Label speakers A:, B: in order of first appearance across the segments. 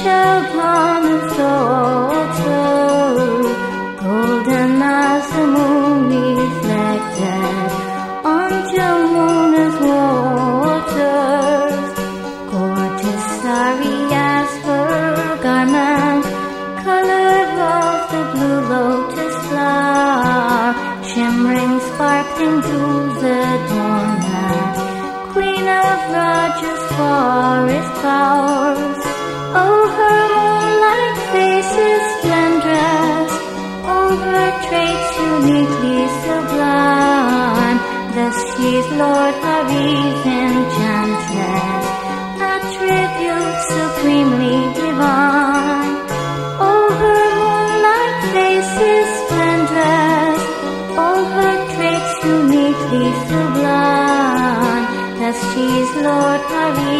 A: shall come and. Lord of Eve's enchantment, a tribute supremely divine. All her moonlight faces is all her traits uniquely sublime. Thus she's Lord of Eve.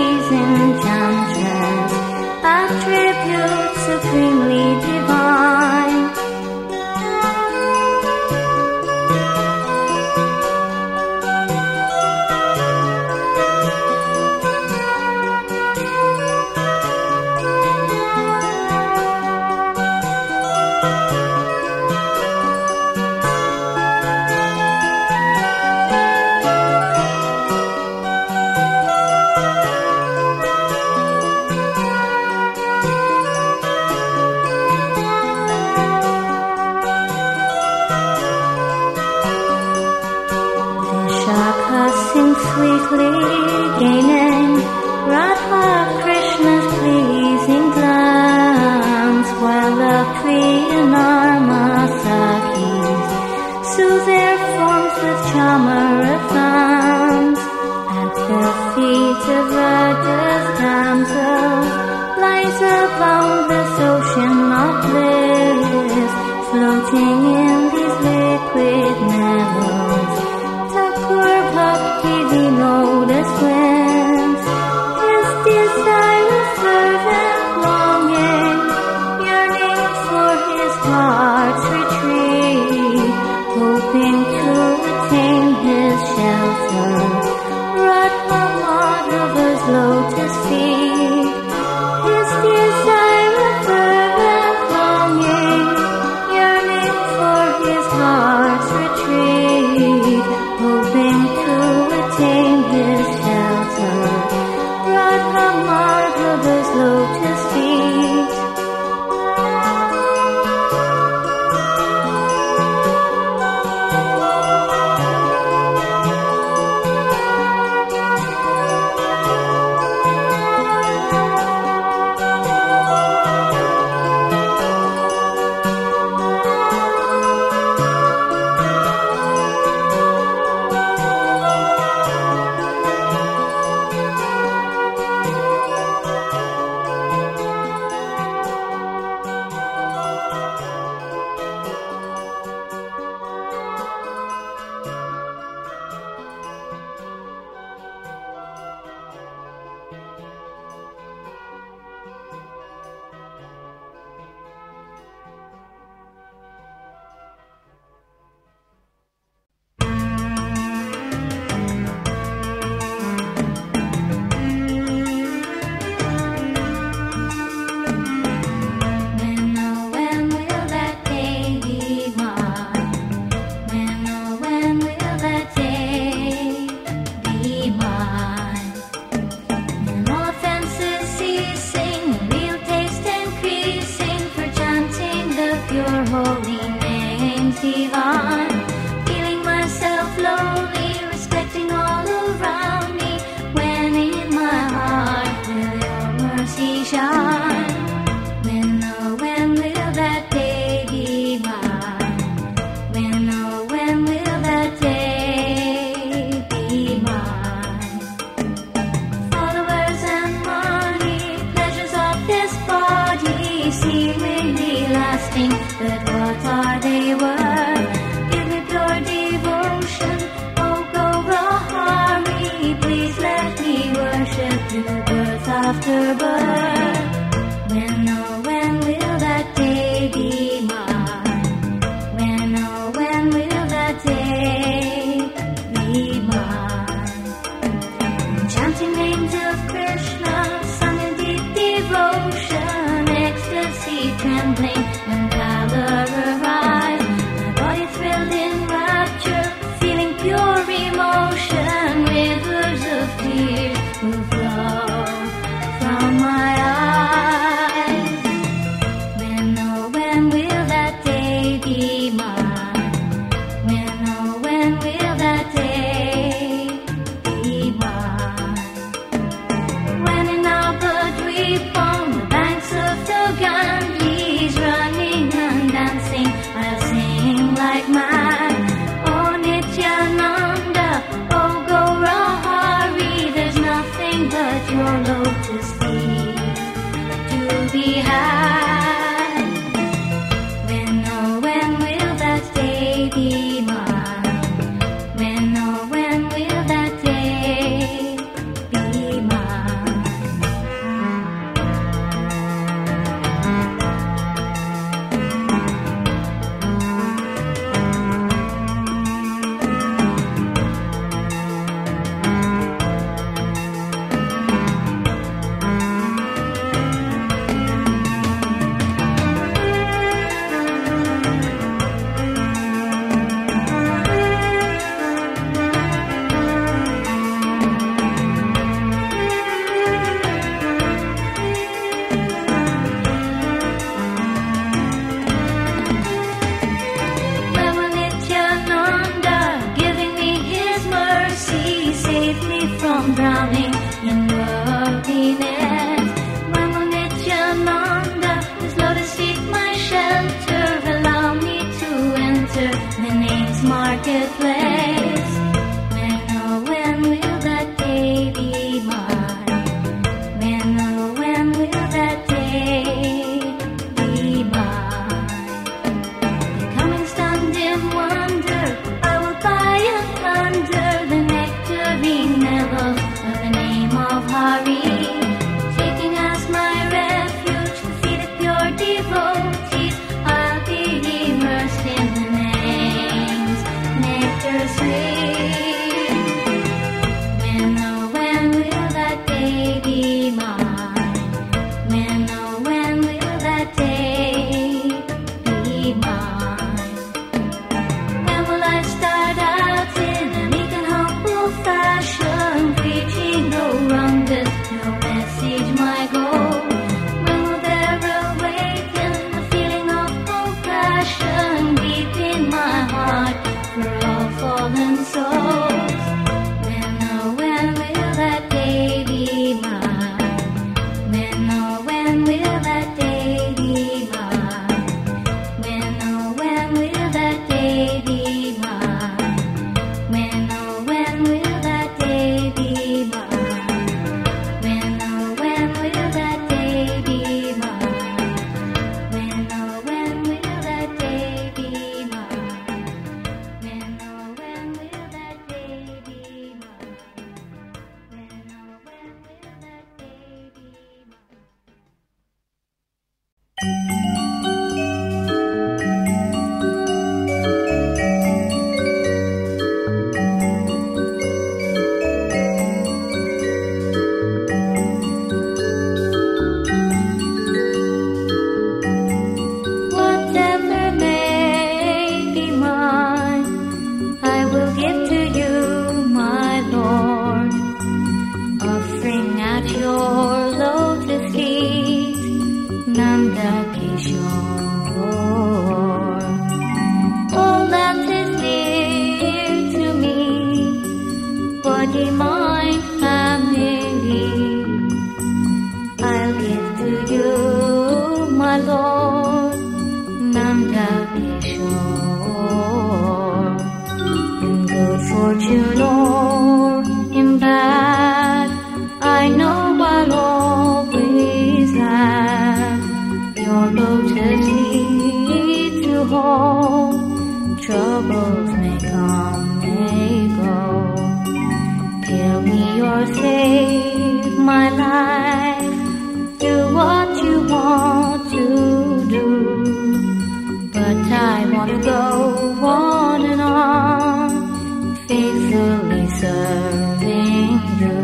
A: faithfully serving you.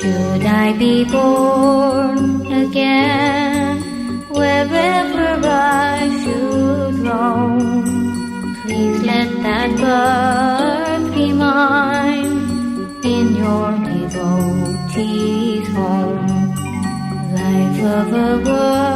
A: Should I be born? earth be mine in your devotee's home, life of a world.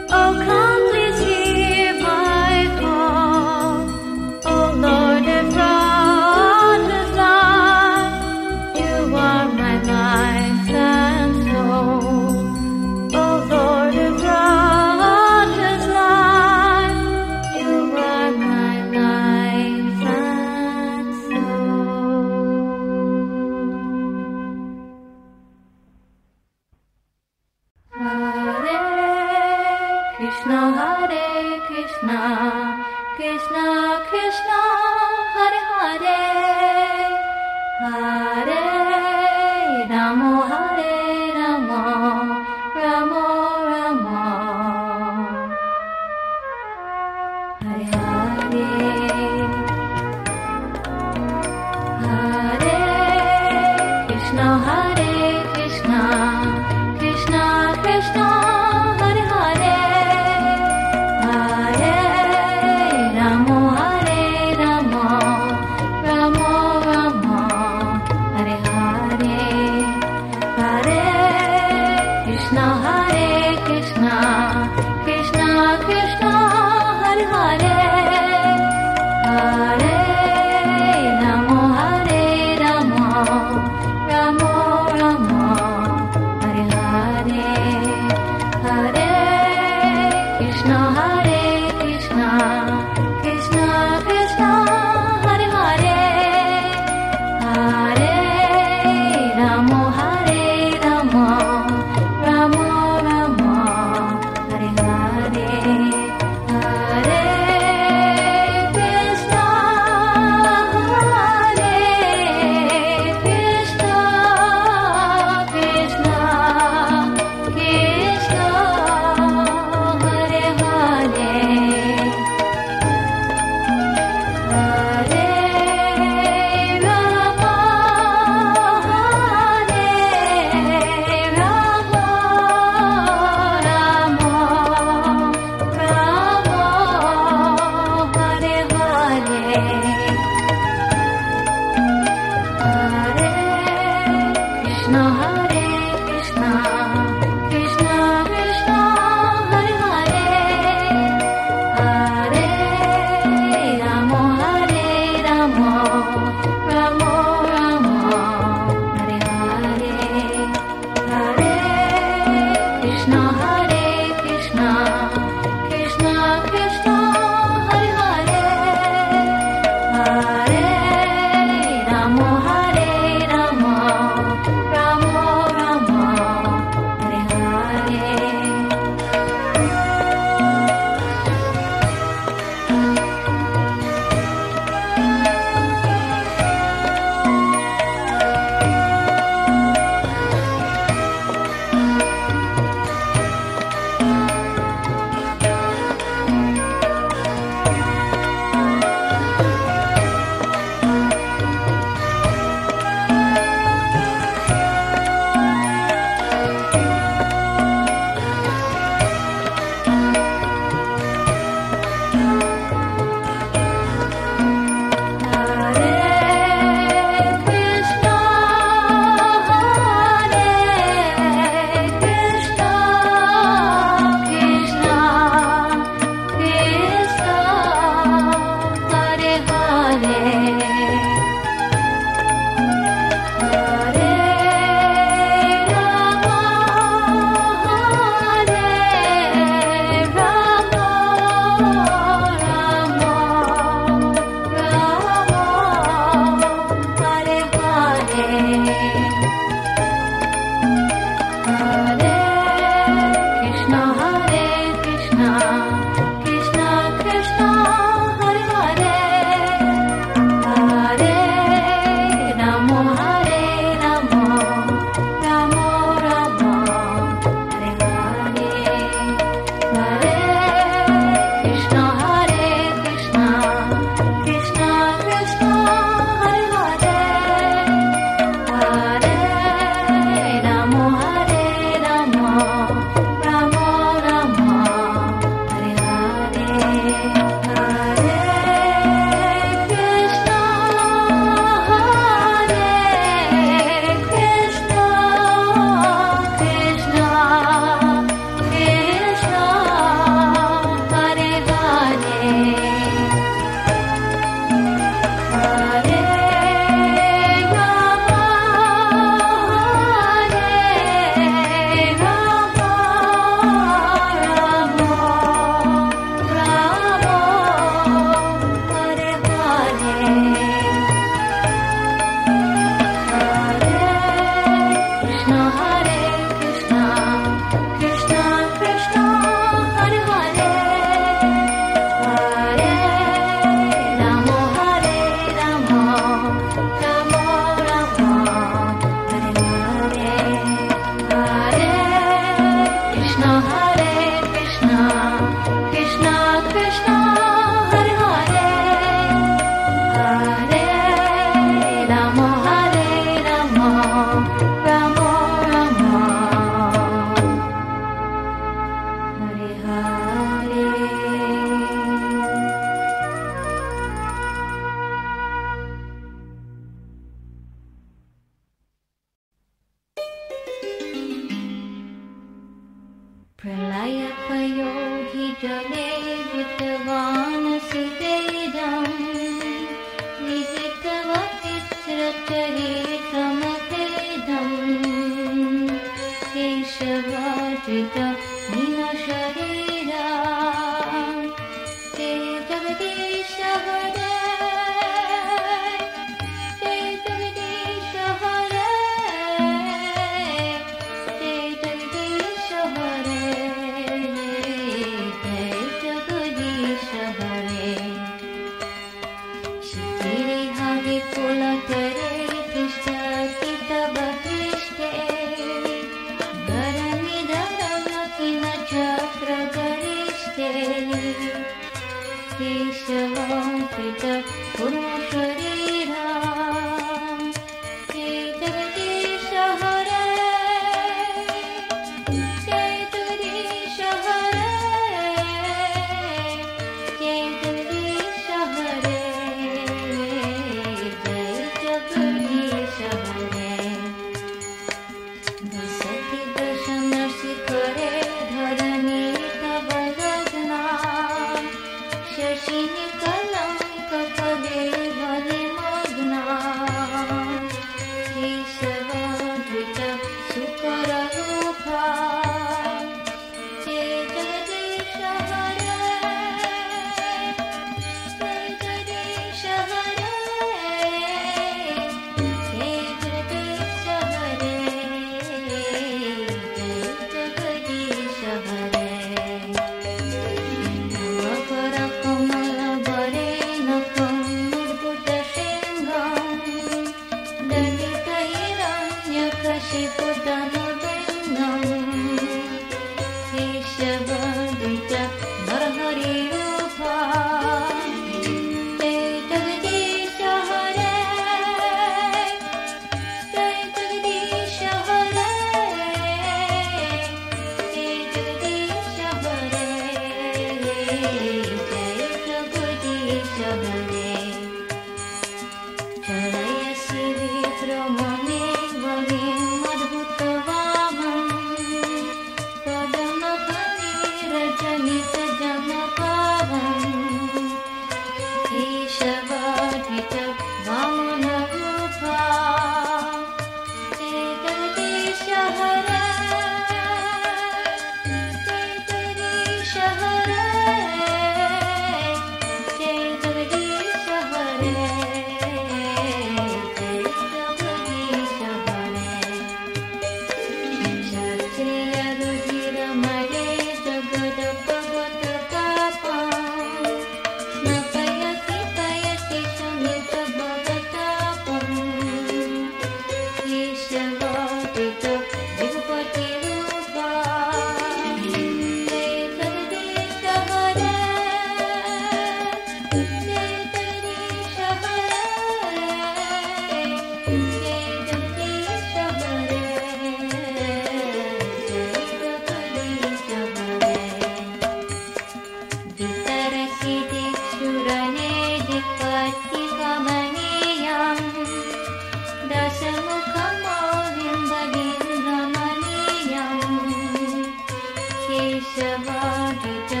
A: Madrid.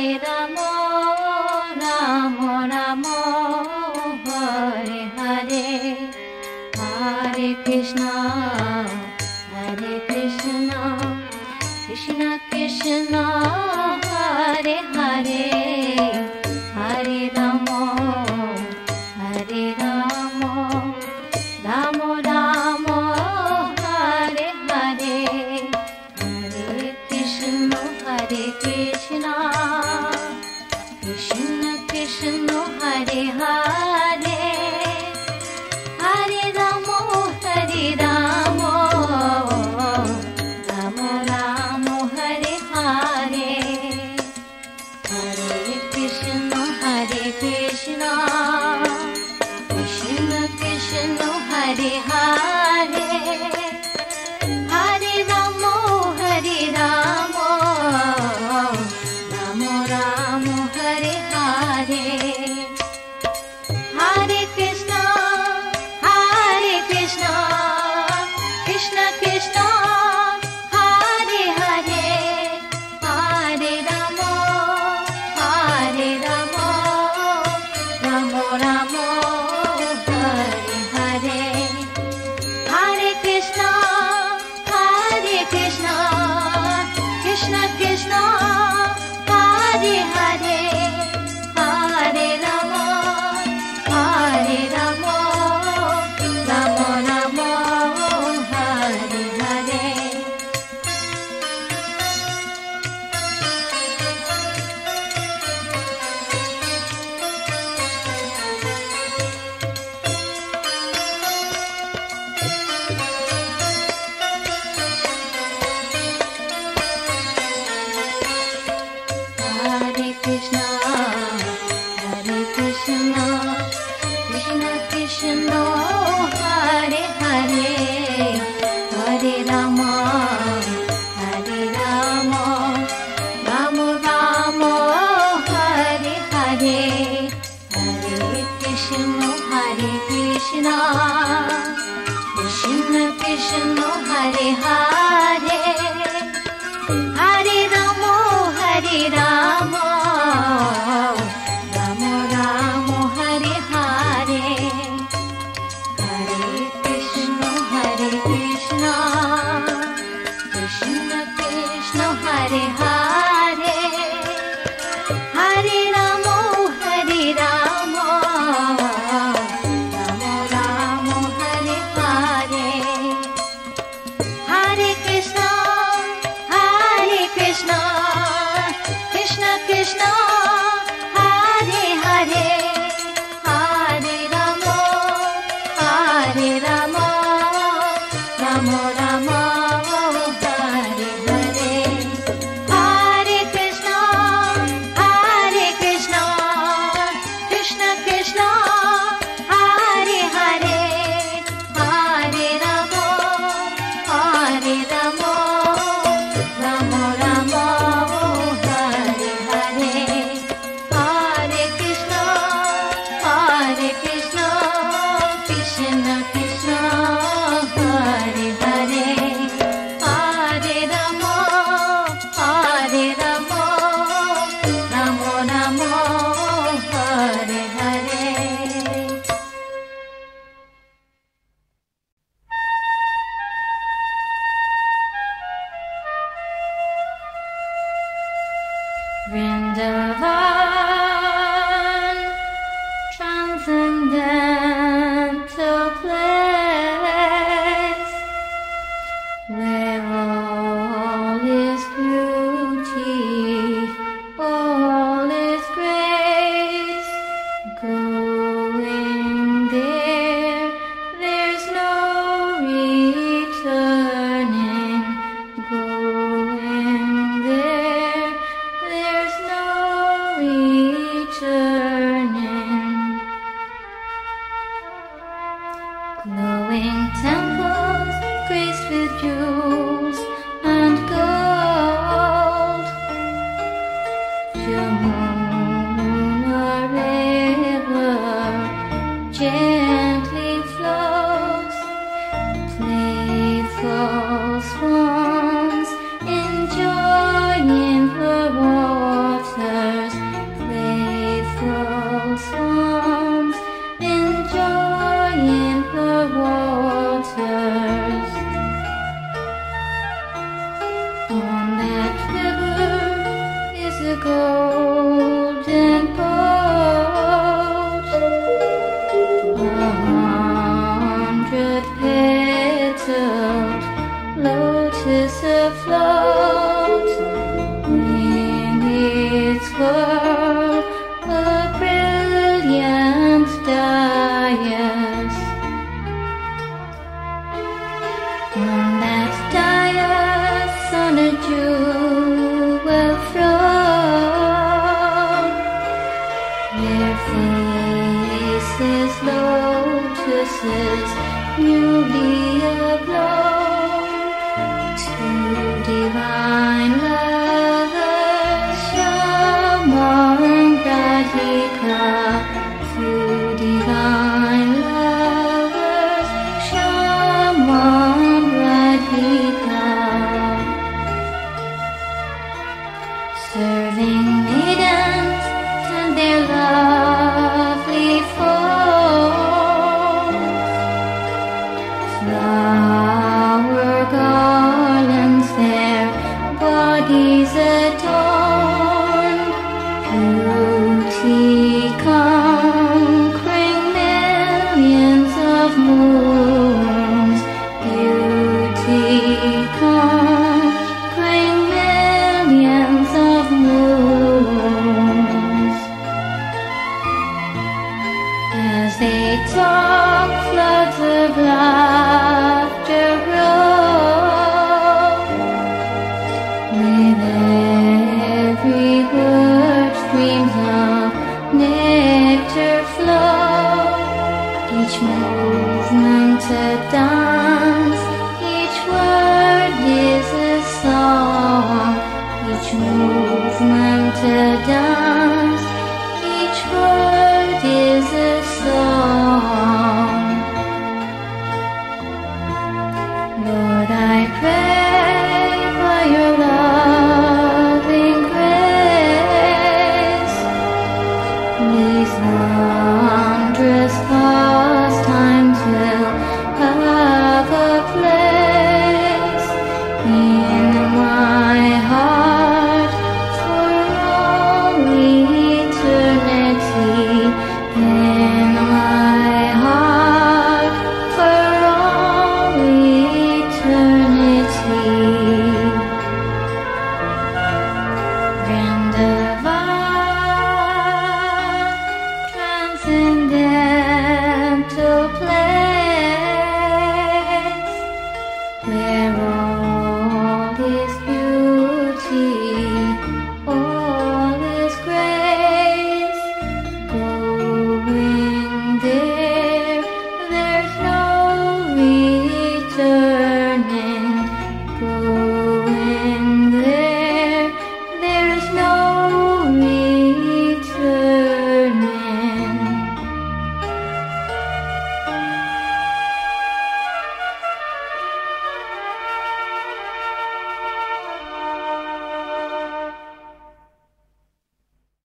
A: The more. तुम्हारे